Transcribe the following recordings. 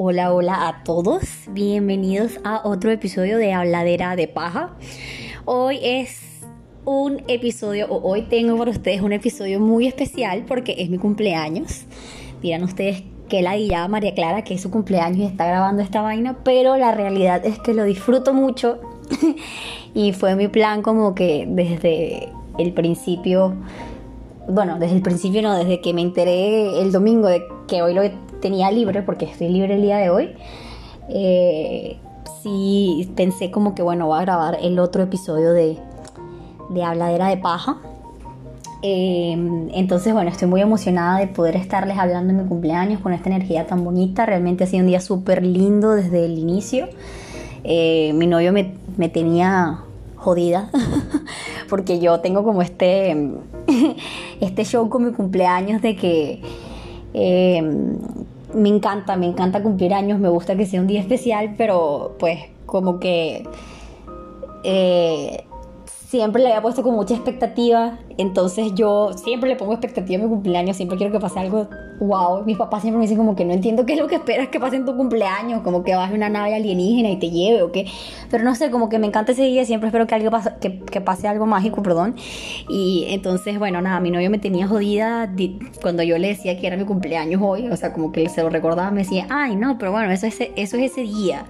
Hola, hola a todos. Bienvenidos a otro episodio de Habladera de Paja. Hoy es un episodio, o hoy tengo para ustedes un episodio muy especial porque es mi cumpleaños. Dirán ustedes que la guía María Clara, que es su cumpleaños y está grabando esta vaina, pero la realidad es que lo disfruto mucho y fue mi plan como que desde el principio bueno, desde el principio no, desde que me enteré el domingo de que hoy lo tenía libre, porque estoy libre el día de hoy, eh, sí pensé como que, bueno, voy a grabar el otro episodio de, de Habladera de Paja. Em, entonces, bueno, estoy muy emocionada de poder estarles hablando en mi cumpleaños con esta energía tan bonita. Realmente ha sido un día súper lindo desde el inicio. Eh, mi novio me, me tenía jodida porque yo tengo como este este show con mi cumpleaños de que eh, me encanta, me encanta cumplir años, me gusta que sea un día especial, pero pues como que eh, siempre le había puesto con mucha expectativa, entonces yo siempre le pongo expectativa a mi cumpleaños, siempre quiero que pase algo wow. Mis papás siempre me dicen como que no entiendo qué es lo que esperas que pase en tu cumpleaños, como que baje una nave alienígena y te lleve o qué. Pero no sé, como que me encanta ese día, siempre espero que, algo pase, que, pase algo mágico, perdón. Y entonces, bueno, nada, mi novio me tenía jodida cuando yo le decía que era mi cumpleaños hoy, o sea, como que se lo recordaba, me decía, ay, no, pero bueno, eso es, eso es ese día.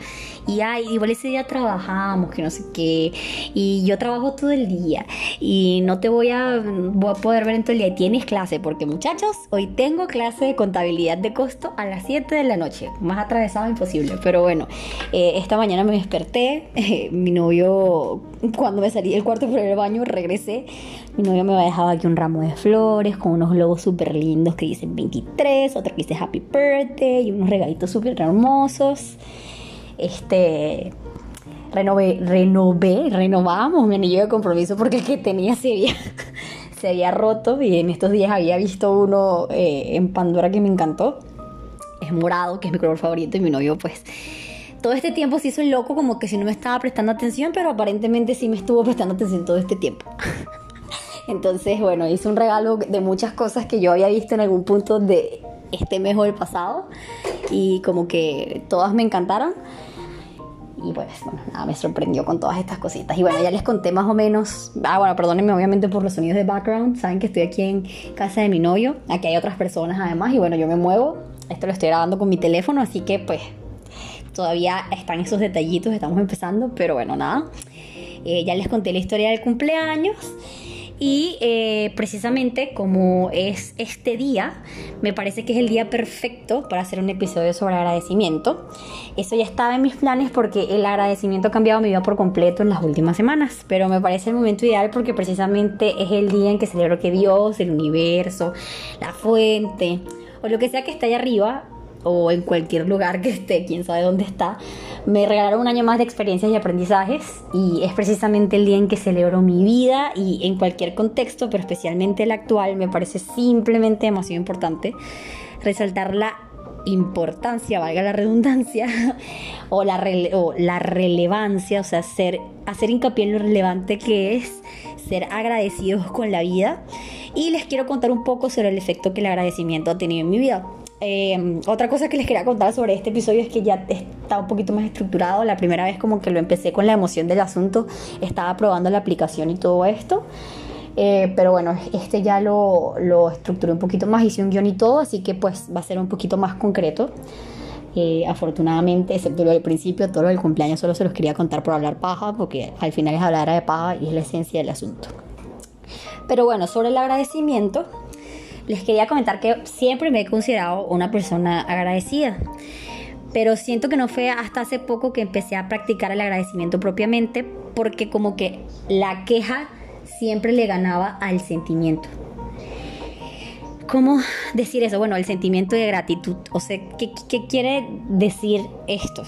Y ay, igual ese día trabajamos, que no sé qué. Y yo trabajo todo el día. Y no te voy a, voy a poder ver en todo el día. Y tienes clase, porque muchachos, hoy tengo clase de contabilidad de costo a las 7 de la noche. Más atravesado imposible. Pero bueno, eh, esta mañana me desperté. mi novio, cuando me salí del cuarto por el baño, regresé. Mi novio me dejado aquí un ramo de flores con unos globos súper lindos que dicen 23, otro que dice Happy Birthday y unos regalitos súper hermosos este renové, renové, renovamos mi anillo de compromiso porque el que tenía se había, se había roto y en estos días había visto uno eh, en Pandora que me encantó. Es morado, que es mi color favorito y mi novio pues todo este tiempo se hizo el loco como que si no me estaba prestando atención, pero aparentemente sí me estuvo prestando atención todo este tiempo. Entonces, bueno, hice un regalo de muchas cosas que yo había visto en algún punto de este mes o el pasado y como que todas me encantaron. Y pues, bueno, nada, me sorprendió con todas estas cositas. Y bueno, ya les conté más o menos. Ah, bueno, perdónenme obviamente por los sonidos de background. Saben que estoy aquí en casa de mi novio. Aquí hay otras personas además. Y bueno, yo me muevo. Esto lo estoy grabando con mi teléfono, así que pues todavía están esos detallitos. Estamos empezando, pero bueno, nada. Eh, ya les conté la historia del cumpleaños. Y eh, precisamente como es este día, me parece que es el día perfecto para hacer un episodio sobre agradecimiento. Eso ya estaba en mis planes porque el agradecimiento ha cambiado mi vida por completo en las últimas semanas, pero me parece el momento ideal porque precisamente es el día en que celebro que Dios, el universo, la fuente o lo que sea que está ahí arriba o en cualquier lugar que esté, quién sabe dónde está, me regalaron un año más de experiencias y aprendizajes y es precisamente el día en que celebro mi vida y en cualquier contexto, pero especialmente el actual, me parece simplemente demasiado importante resaltar la importancia, valga la redundancia, o la, o la relevancia, o sea, hacer, hacer hincapié en lo relevante que es ser agradecidos con la vida. Y les quiero contar un poco sobre el efecto que el agradecimiento ha tenido en mi vida. Em, otra cosa que les quería contar sobre este episodio es que ya está un poquito más estructurado. La primera vez como que lo empecé con la emoción del asunto, estaba probando la aplicación y todo esto. Eh, pero bueno, este ya lo, lo estructuré un poquito más, hice un guion y todo, así que pues va a ser un poquito más concreto. Eh, afortunadamente, excepto lo del principio, todo lo del cumpleaños solo se los quería contar por hablar paja, porque al final es hablar de paja y es la esencia del asunto. Pero bueno, sobre el agradecimiento, les quería comentar que siempre me he considerado una persona agradecida. Pero siento que no fue hasta hace poco que empecé a practicar el agradecimiento propiamente porque como que la queja siempre le ganaba al sentimiento. ¿Cómo decir eso? Bueno, el sentimiento de gratitud. O sea, ¿qué, qué quiere decir esto?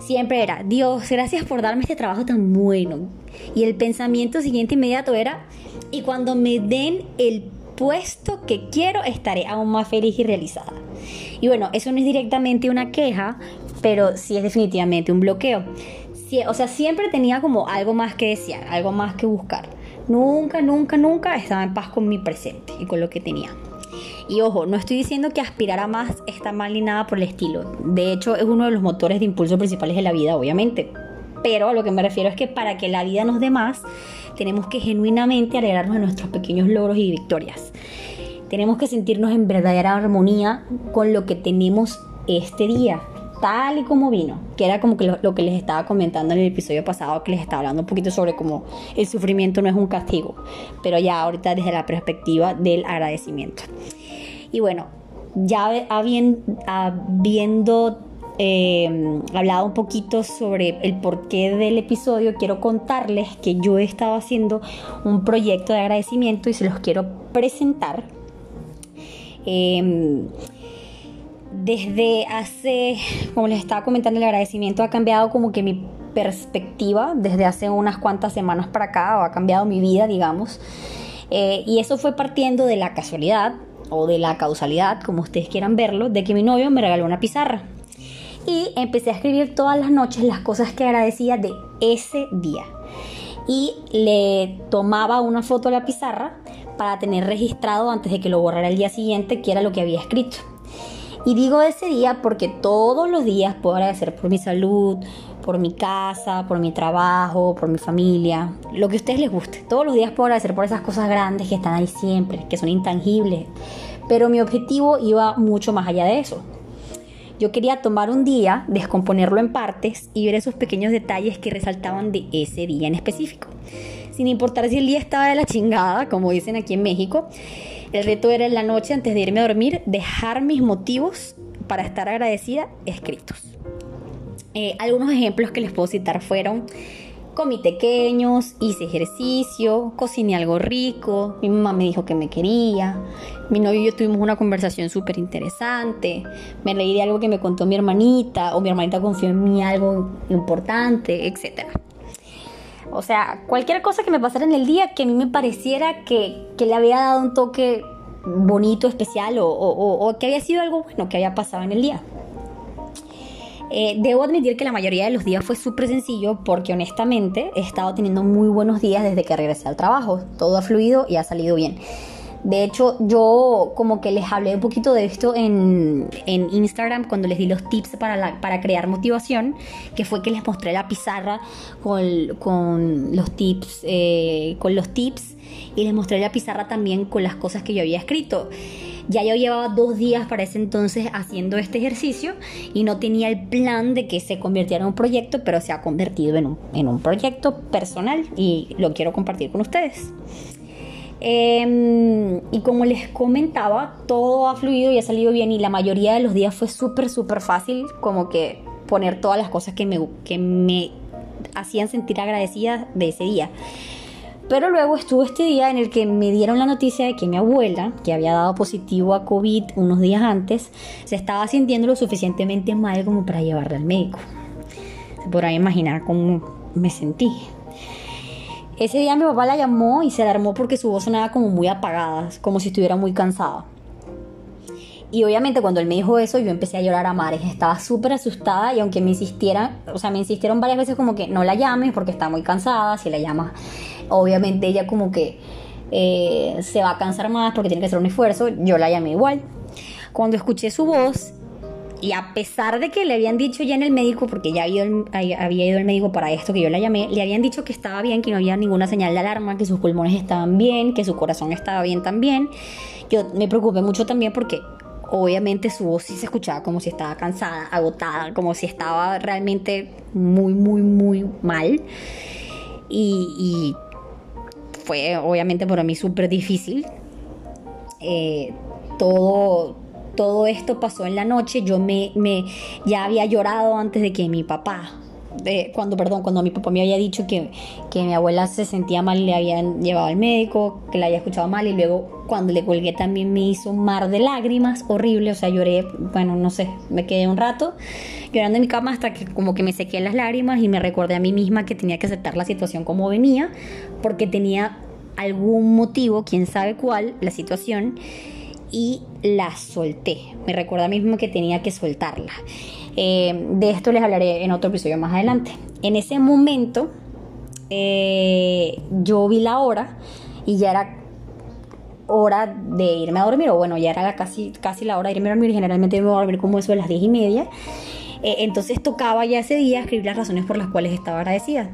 Siempre era, Dios, gracias por darme este trabajo tan bueno. Y el pensamiento siguiente inmediato era, y cuando me den el puesto que quiero, estaré aún más feliz y realizada. Y bueno, eso no es directamente una queja, pero sí es definitivamente un bloqueo. o sea, siempre tenía como algo más que desear, algo más que buscar. Nunca, nunca, nunca estaba en paz con mi presente y con lo que tenía. Y ojo, no estoy diciendo que aspirar a más está mal ni nada por el estilo. De hecho, es uno de los motores de impulso principales de la vida, obviamente. Pero a lo que me refiero es que para que la vida nos dé más, tenemos que genuinamente alegrarnos de nuestros pequeños logros y victorias. Tenemos que sentirnos en verdadera armonía con lo que tenemos este día, tal y como vino, que era como que lo, que les estaba comentando en el episodio pasado, que les estaba hablando un poquito sobre cómo el sufrimiento no es un castigo, pero ya ahorita desde la perspectiva del agradecimiento. Y bueno, ya habiendo eh, hablado un poquito sobre el porqué del episodio, quiero contarles que yo he estado haciendo un proyecto de agradecimiento y se los quiero presentar. Eh, desde hace, como les estaba comentando, el agradecimiento ha cambiado como que mi perspectiva desde hace unas cuantas semanas para acá, o ha cambiado mi vida, digamos. Eh, y eso fue partiendo de la casualidad o de la causalidad, como ustedes quieran verlo, de que mi novio me regaló una pizarra. Y empecé a escribir todas las noches las cosas que agradecía de ese día. Y le tomaba una foto a la pizarra para tener registrado antes de que lo borrara el día siguiente qué era lo que había escrito. Y digo ese día porque todos los días puedo agradecer por mi salud, por mi casa, por mi trabajo, por mi familia, lo que a ustedes les guste. Todos los días puedo agradecer por esas cosas grandes que están ahí siempre, que son intangibles. Pero mi objetivo iba mucho más allá de eso. Yo quería tomar un día, descomponerlo en partes y ver esos pequeños detalles que resaltaban de ese día en específico. Sin importar si el día estaba de la chingada, como dicen aquí en México, el reto era en la noche, antes de irme a dormir, dejar mis motivos para estar agradecida escritos. Eh, algunos ejemplos que les puedo citar fueron comí pequeños, hice ejercicio, cociné algo rico, mi mamá me dijo que me quería, mi novio y yo tuvimos una conversación súper interesante, me leí de algo que me contó mi hermanita o mi hermanita confió en mí algo importante, etc. O sea, cualquier cosa que me pasara en el día que a mí me pareciera que, le había dado un toque bonito, especial o, que había sido algo bueno que había pasado en el día. Eh, debo admitir que la mayoría de los días fue súper sencillo porque honestamente he estado teniendo muy buenos días desde que regresé al trabajo. Todo ha fluido y ha salido bien. De hecho, yo como que les hablé un poquito de esto en, Instagram cuando les di los tips para, para crear motivación, que fue que les mostré la pizarra con, los tips, eh, con los tips y les mostré la pizarra también con las cosas que yo había escrito. Ya yo llevaba dos días para ese entonces haciendo este ejercicio y no tenía el plan de que se convirtiera en un proyecto, pero se ha convertido en un, en un proyecto personal y lo quiero compartir con ustedes. Em, y como les comentaba, todo ha fluido y ha salido bien y la mayoría de los días fue súper, súper fácil como que poner todas las cosas que me, que me hacían sentir agradecida de ese día. Pero luego estuvo este día en el que me dieron la noticia de que mi abuela, que había dado positivo a COVID unos días antes, se estaba sintiendo lo suficientemente mal como para llevarla al médico. Se podrán imaginar cómo me sentí. Ese día mi papá la llamó y se alarmó porque su voz sonaba como muy apagada, como si estuviera muy cansada. Y obviamente cuando él me dijo eso, yo empecé a llorar a mares. Estaba súper asustada y aunque me insistieran, o sea, me insistieron varias veces como que no la llames porque está muy cansada. Si la llamas, obviamente ella como que eh, se va a cansar más porque tiene que hacer un esfuerzo. Yo la llamé igual. Cuando escuché su voz y a pesar de que le habían dicho ya en el médico, porque ya había, había ido el médico para esto que yo la llamé, le habían dicho que estaba bien, que no había ninguna señal de alarma, que sus pulmones estaban bien, que su corazón estaba bien también. Yo me preocupé mucho también porque obviamente su voz sí se escuchaba como si estaba cansada, agotada, como si estaba realmente muy, muy, muy mal. Y, fue obviamente para mí súper difícil. Eh, todo, todo esto pasó en la noche, yo me, me ya había llorado antes de que mi papá cuando, perdón, cuando mi papá me había dicho que, que, mi abuela se sentía mal, le habían llevado al médico, que la había escuchado mal y luego cuando le colgué también me hizo un mar de lágrimas horrible, o sea, lloré, bueno, no sé, me quedé un rato llorando en mi cama hasta que como que me sequé las lágrimas y me recordé a mí misma que tenía que aceptar la situación como venía, porque tenía algún motivo, quién sabe cuál, la situación y la solté. Me recuerda mismo que tenía que soltarla. Eh, de esto les hablaré en otro episodio más adelante. En ese momento eh, yo vi la hora y ya era hora de irme a dormir, o bueno, ya era casi, casi la hora de irme a dormir, generalmente me voy a dormir como eso a las diez y media. Eh, entonces tocaba ya ese día escribir las razones por las cuales estaba agradecida.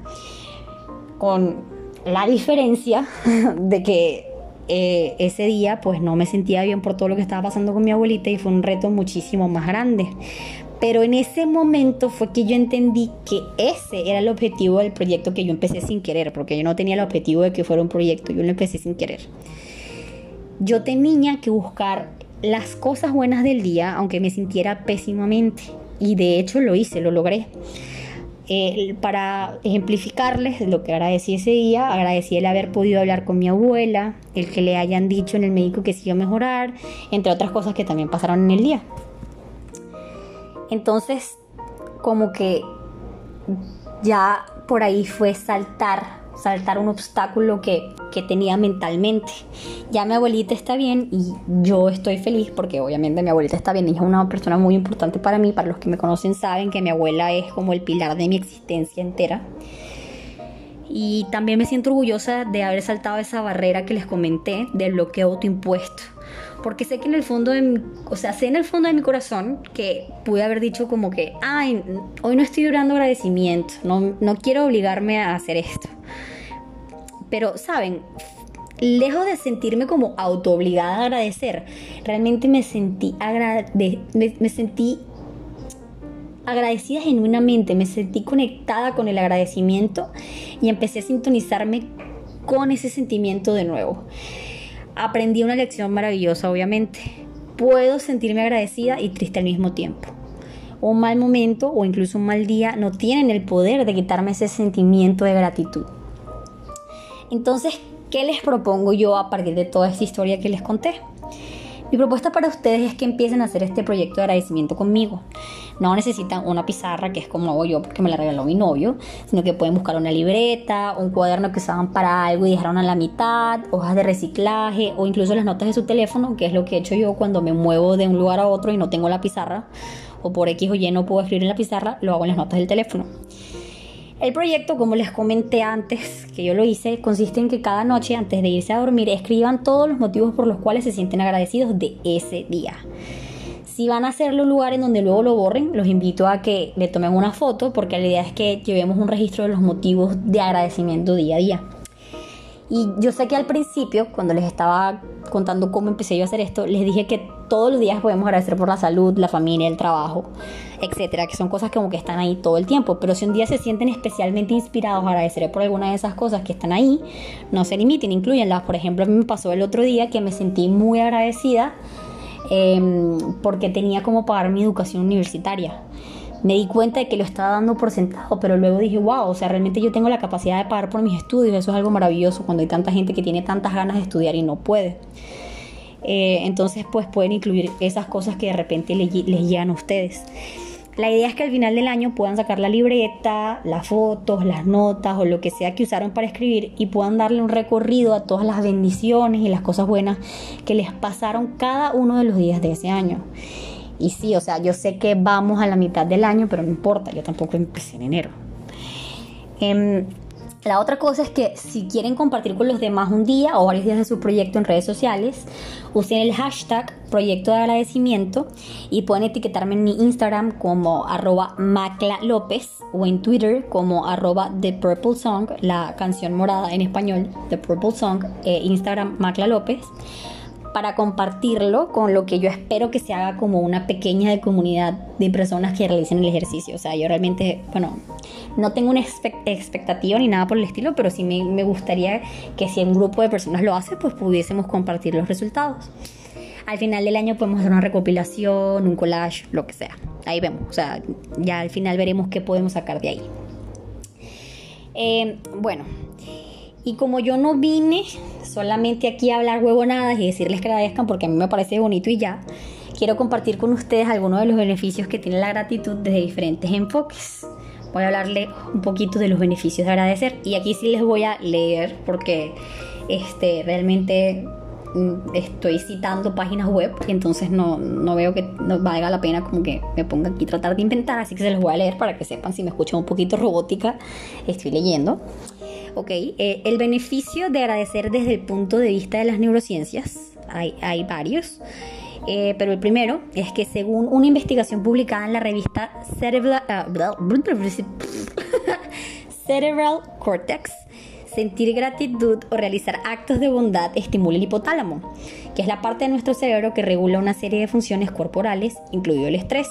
Con la diferencia de que eh, ese día pues no me sentía bien por todo lo que estaba pasando con mi abuelita y fue un reto muchísimo más grande. Pero en ese momento fue que yo entendí que ese era el objetivo del proyecto que yo empecé sin querer, porque yo no tenía el objetivo de que fuera un proyecto, yo lo empecé sin querer. Yo tenía que buscar las cosas buenas del día, aunque me sintiera pésimamente. Y de hecho lo hice, lo logré. Eh, para ejemplificarles lo que agradecí ese día, agradecí el haber podido hablar con mi abuela, el que le hayan dicho en el médico que sí iba a mejorar, entre otras cosas que también pasaron en el día. Entonces, como que ya por ahí fue saltar, saltar un obstáculo que, que, tenía mentalmente. Ya mi abuelita está bien y yo estoy feliz porque obviamente mi abuelita está bien. Ella es una persona muy importante para mí. Para los que me conocen saben que mi abuela es como el pilar de mi existencia entera. Y también me siento orgullosa de haber saltado esa barrera que les comenté del bloqueo autoimpuesto porque sé que en el fondo de mi, o sea, sé en el fondo de mi corazón que pude haber dicho como que, ay, hoy no estoy durando agradecimiento, no, no quiero obligarme a hacer esto. Pero, ¿saben? Lejos de sentirme como autoobligada a agradecer, realmente me sentí, me, me sentí agradecida genuinamente, me sentí conectada con el agradecimiento y empecé a sintonizarme con ese sentimiento de nuevo aprendí una lección maravillosa, obviamente. Puedo sentirme agradecida y triste al mismo tiempo. Un mal momento o incluso un mal día no tienen el poder de quitarme ese sentimiento de gratitud. Entonces, ¿qué les propongo yo a partir de toda esta historia que les conté? Mi propuesta para ustedes es que empiecen a hacer este proyecto de agradecimiento conmigo. No necesitan una pizarra, que es como hago yo porque me la regaló mi novio, sino que pueden buscar una libreta, un cuaderno que usaban para algo y dejaron a la mitad, hojas de reciclaje o incluso las notas de su teléfono, que es lo que he hecho yo cuando me muevo de un lugar a otro y no tengo la pizarra, o por X o Y no puedo escribir en la pizarra, lo hago en las notas del teléfono. El proyecto, como les comenté antes que yo lo hice, consiste en que cada noche antes de irse a dormir escriban todos los motivos por los cuales se sienten agradecidos de ese día. Si van a hacerlo un lugar en donde luego lo borren, los invito a que le tomen una foto porque la idea es que llevemos un registro de los motivos de agradecimiento día a día. Y yo sé que al principio, cuando les estaba contando cómo empecé yo a hacer esto, les dije que todos los días podemos agradecer por la salud, la familia, el trabajo, etcétera, que son cosas como que están ahí todo el tiempo. Pero si un día se sienten especialmente inspirados a agradecer por alguna de esas cosas que están ahí, no se limiten, incluyenlas. Por ejemplo, a mí me pasó el otro día que me sentí muy agradecida em, porque tenía como pagar mi educación universitaria me di cuenta de que lo estaba dando por sentado, pero luego dije, wow, o sea, realmente yo tengo la capacidad de pagar por mis estudios, eso es algo maravilloso cuando hay tanta gente que tiene tantas ganas de estudiar y no puede. Eh, entonces, pues pueden incluir esas cosas que de repente les, llegan a ustedes. La idea es que al final del año puedan sacar la libreta, las fotos, las notas o lo que sea que usaron para escribir y puedan darle un recorrido a todas las bendiciones y las cosas buenas que les pasaron cada uno de los días de ese año. Y sí, o sea, yo sé que vamos a la mitad del año, pero no importa, yo tampoco empecé en enero. Em, la otra cosa es que si quieren compartir con los demás un día o varios días de su proyecto en redes sociales, usen el hashtag proyecto de agradecimiento y pueden etiquetarme en mi Instagram como arroba Macla López o en Twitter como arroba The Song, la canción morada en español, The Purple Song, eh, Instagram Macla López para compartirlo con lo que yo espero que se haga como una pequeña comunidad de personas que realicen el ejercicio. O sea, yo realmente, bueno, no tengo una expectativa ni nada por el estilo, pero sí me, gustaría que si un grupo de personas lo hace, pues pudiésemos compartir los resultados. Al final del año podemos hacer una recopilación, un collage, lo que sea. Ahí vemos, o sea, ya al final veremos qué podemos sacar de ahí. Eh, bueno, y como yo no vine solamente aquí a hablar huevonadas y decirles que agradezcan porque a mí me parece bonito y ya, quiero compartir con ustedes algunos de los beneficios que tiene la gratitud desde diferentes enfoques. Voy a hablarle un poquito de los beneficios de agradecer y aquí sí les voy a leer porque este, realmente mm, estoy citando páginas web y entonces no, no veo que no valga la pena como que me ponga aquí tratar de inventar, así que se los voy a leer para que sepan si me escuchan un poquito robótica, estoy leyendo. Ok, eh, el beneficio de agradecer desde el punto de vista de las neurociencias, hay, hay varios, eh, pero el primero es que según una investigación publicada en la revista Cerebral, Cerebral Cortex, sentir gratitud o realizar actos de bondad estimula el hipotálamo, que es la parte de nuestro cerebro que regula una serie de funciones corporales, incluido el estrés,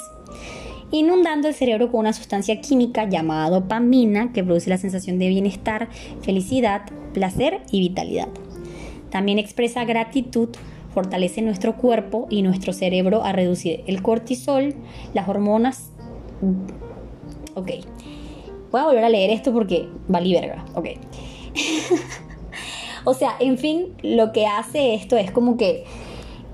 inundando el cerebro con una sustancia química llamada dopamina que produce la sensación de bienestar, felicidad, placer y vitalidad. También expresa gratitud fortalece nuestro cuerpo y nuestro cerebro a reducir el cortisol, las hormonas. Ok. Voy a volver a leer esto porque valí verga. Ok. o sea, en fin, lo que hace esto es como que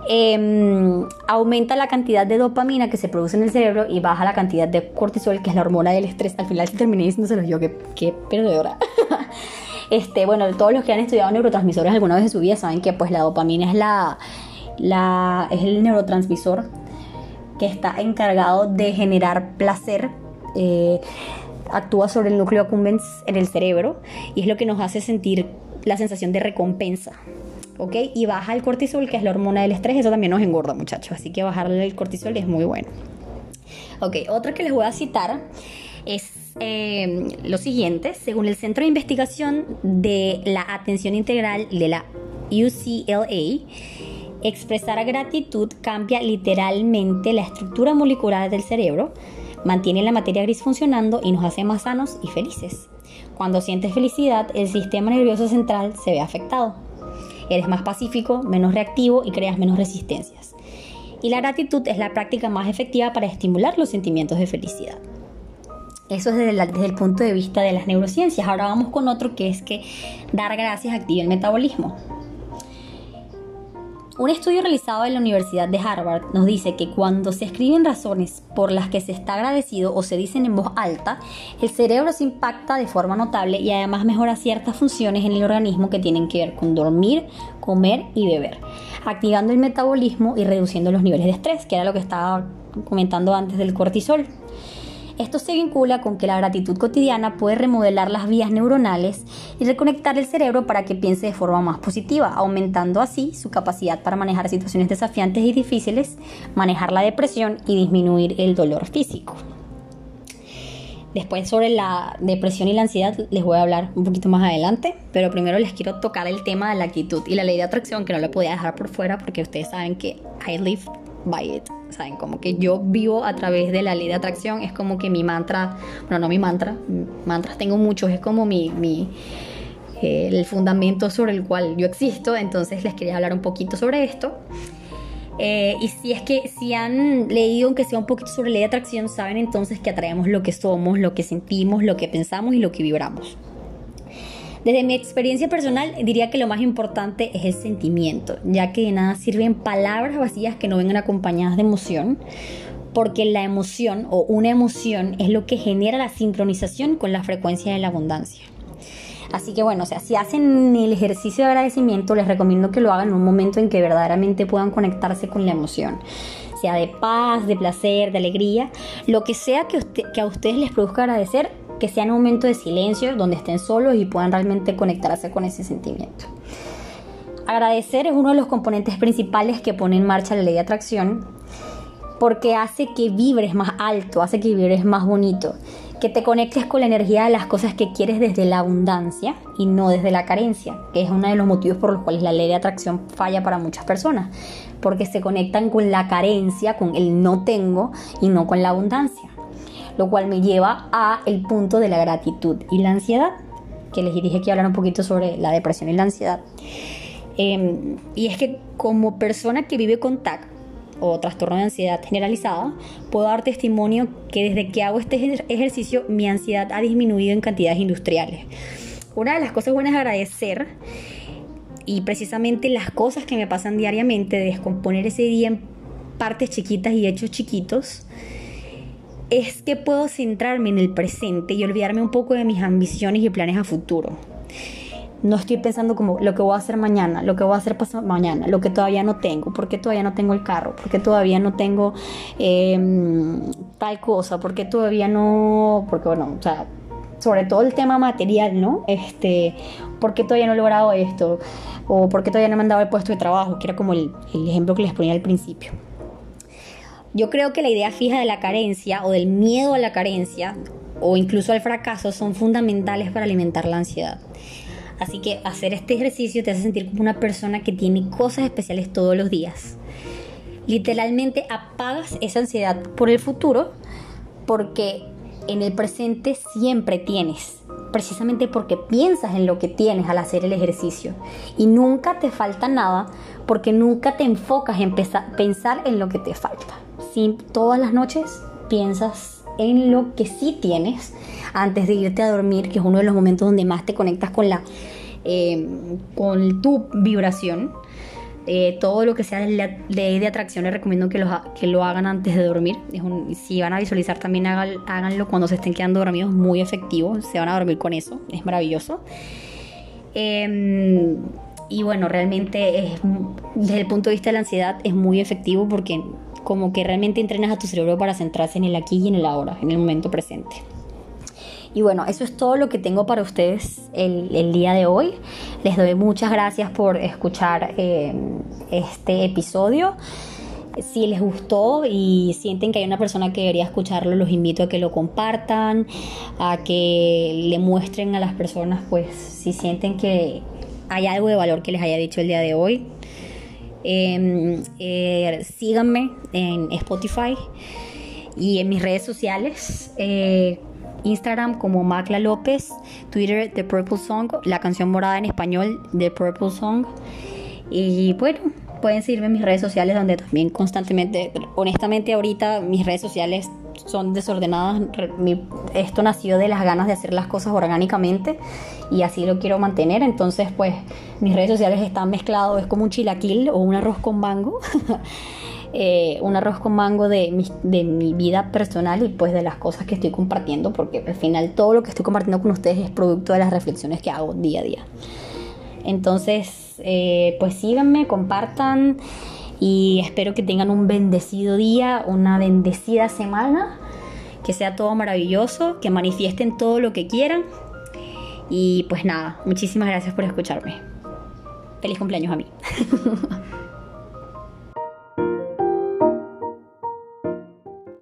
em, aumenta la cantidad de dopamina que se produce en el cerebro y baja la cantidad de cortisol, que es la hormona del estrés. Al final, si terminé diciéndoselos yo, que qué perdedora. Este, bueno, todos los que han estudiado neurotransmisores alguna vez en su vida saben que pues la dopamina es la, es el neurotransmisor que está encargado de generar placer. Eh, actúa sobre el núcleo accumbens en el cerebro y es lo que nos hace sentir la sensación de recompensa. ¿Ok? Y baja el cortisol, que es la hormona del estrés, eso también nos engorda, muchachos. Así que bajarle el cortisol es muy bueno. Ok, otra que les voy a citar es eh, lo siguiente, según el Centro de Investigación de la Atención Integral de la UCLA, expresar gratitud cambia literalmente la estructura molecular del cerebro, mantiene la materia gris funcionando y nos hace más sanos y felices. Cuando sientes felicidad, el sistema nervioso central se ve afectado. Eres más pacífico, menos reactivo y creas menos resistencias. Y la gratitud es la práctica más efectiva para estimular los sentimientos de felicidad. Eso es desde, el punto de vista de las neurociencias. Ahora vamos con otro que es que dar gracias activa el metabolismo. Un estudio realizado en la Universidad de Harvard nos dice que cuando se escriben razones por las que se está agradecido o se dicen en voz alta, el cerebro se impacta de forma notable y además mejora ciertas funciones en el organismo que tienen que ver con dormir, comer y beber, activando el metabolismo y reduciendo los niveles de estrés, que era lo que estaba comentando antes del cortisol. Esto se vincula con que la gratitud cotidiana puede remodelar las vías neuronales y reconectar el cerebro para que piense de forma más positiva, aumentando así su capacidad para manejar situaciones desafiantes y difíciles, manejar la depresión y disminuir el dolor físico. Después sobre la depresión y la ansiedad les voy a hablar un poquito más adelante, pero primero les quiero tocar el tema de la actitud y la ley de atracción que no la podía dejar por fuera porque ustedes saben que I live by it. ¿Saben? Como que yo vivo a través de la ley de atracción. Es como que mi mantra, bueno, no mi mantra, mantras tengo muchos, es como mi, mi eh, el fundamento sobre el cual yo existo. Entonces les quería hablar un poquito sobre esto. Eh, y si es que si han leído aunque sea un poquito sobre ley de atracción, saben entonces que atraemos lo que somos, lo que sentimos, lo que pensamos y lo que vibramos. Desde mi experiencia personal diría que lo más importante es el sentimiento, ya que de nada sirven palabras vacías que no vengan acompañadas de emoción, porque la emoción o una emoción es lo que genera la sincronización con la frecuencia de la abundancia. Así que bueno, o sea, si hacen el ejercicio de agradecimiento, les recomiendo que lo hagan en un momento en que verdaderamente puedan conectarse con la emoción. Sea de paz, de placer, de alegría, lo que sea que, que a ustedes les produzca agradecer, que sea un momento de silencio donde estén solos y puedan realmente conectarse con ese sentimiento. Agradecer es uno de los componentes principales que pone en marcha la ley de atracción porque hace que vibres más alto, hace que vibres más bonito, que te conectes con la energía de las cosas que quieres desde la abundancia y no desde la carencia, que es uno de los motivos por los cuales la ley de atracción falla para muchas personas, porque se conectan con la carencia, con el no tengo y no con la abundancia lo cual me lleva a el punto de la gratitud y la ansiedad, que les dije que hablar un poquito sobre la depresión y la ansiedad. Em, y es que como persona que vive con TAC o trastorno de ansiedad generalizada, puedo dar testimonio que desde que hago este ejercicio mi ansiedad ha disminuido en cantidades industriales. Una de las cosas buenas es agradecer y precisamente las cosas que me pasan diariamente, de descomponer ese día en partes chiquitas y hechos chiquitos, es que puedo centrarme en el presente y olvidarme un poco de mis ambiciones y planes a futuro. No estoy pensando como lo que voy a hacer mañana, lo que voy a hacer pasado mañana, lo que todavía no tengo, porque todavía no tengo el carro, porque todavía no tengo em, tal cosa, porque todavía no, porque bueno, o sea, sobre todo el tema material, ¿no? Este, ¿por qué todavía no he logrado esto? O ¿por qué todavía no me han dado el puesto de trabajo? Que era como el ejemplo que les ponía al principio. Yo creo que la idea fija de la carencia o del miedo a la carencia o incluso al fracaso son fundamentales para alimentar la ansiedad. Así que hacer este ejercicio te hace sentir como una persona que tiene cosas especiales todos los días. Literalmente apagas esa ansiedad por el futuro porque en el presente siempre tienes, precisamente porque piensas en lo que tienes al hacer el ejercicio. Y nunca te falta nada porque nunca te enfocas en pensar en lo que te falta. Si todas las noches piensas en lo que sí tienes antes de irte a dormir, que es uno de los momentos donde más te conectas con la eh, con tu vibración. Eh, todo lo que sea de, de, atracción les recomiendo que lo, que lo hagan antes de dormir. si van a visualizar también háganlo cuando se estén quedando dormidos, muy efectivo. Se van a dormir con eso, es maravilloso. Em, y bueno, realmente es, desde el punto de vista de la ansiedad es muy efectivo porque como que realmente entrenas a tu cerebro para centrarse en el aquí y en el ahora, en el momento presente. Y bueno, eso es todo lo que tengo para ustedes el, día de hoy. Les doy muchas gracias por escuchar eh, este episodio. Si les gustó y sienten que hay una persona que debería escucharlo, los invito a que lo compartan, a que le muestren a las personas, pues, si sienten que hay algo de valor que les haya dicho el día de hoy. Em, eh, síganme en Spotify y en mis redes sociales. Eh, Instagram como Macla López, Twitter The Purple Song, la canción morada en español The Purple Song. Y bueno, pueden seguirme en mis redes sociales donde también constantemente, honestamente ahorita mis redes sociales son desordenadas. esto nació de las ganas de hacer las cosas orgánicamente y así lo quiero mantener. Entonces pues mis redes sociales están mezclados, es como un chilaquil o un arroz con mango. Eh, un arroz con mango de mi, vida personal y pues de las cosas que estoy compartiendo, porque al final todo lo que estoy compartiendo con ustedes es producto de las reflexiones que hago día a día. Entonces, eh, pues síganme, compartan y espero que tengan un bendecido día, una bendecida semana, que sea todo maravilloso, que manifiesten todo lo que quieran. Y pues nada, muchísimas gracias por escucharme. Feliz cumpleaños a mí.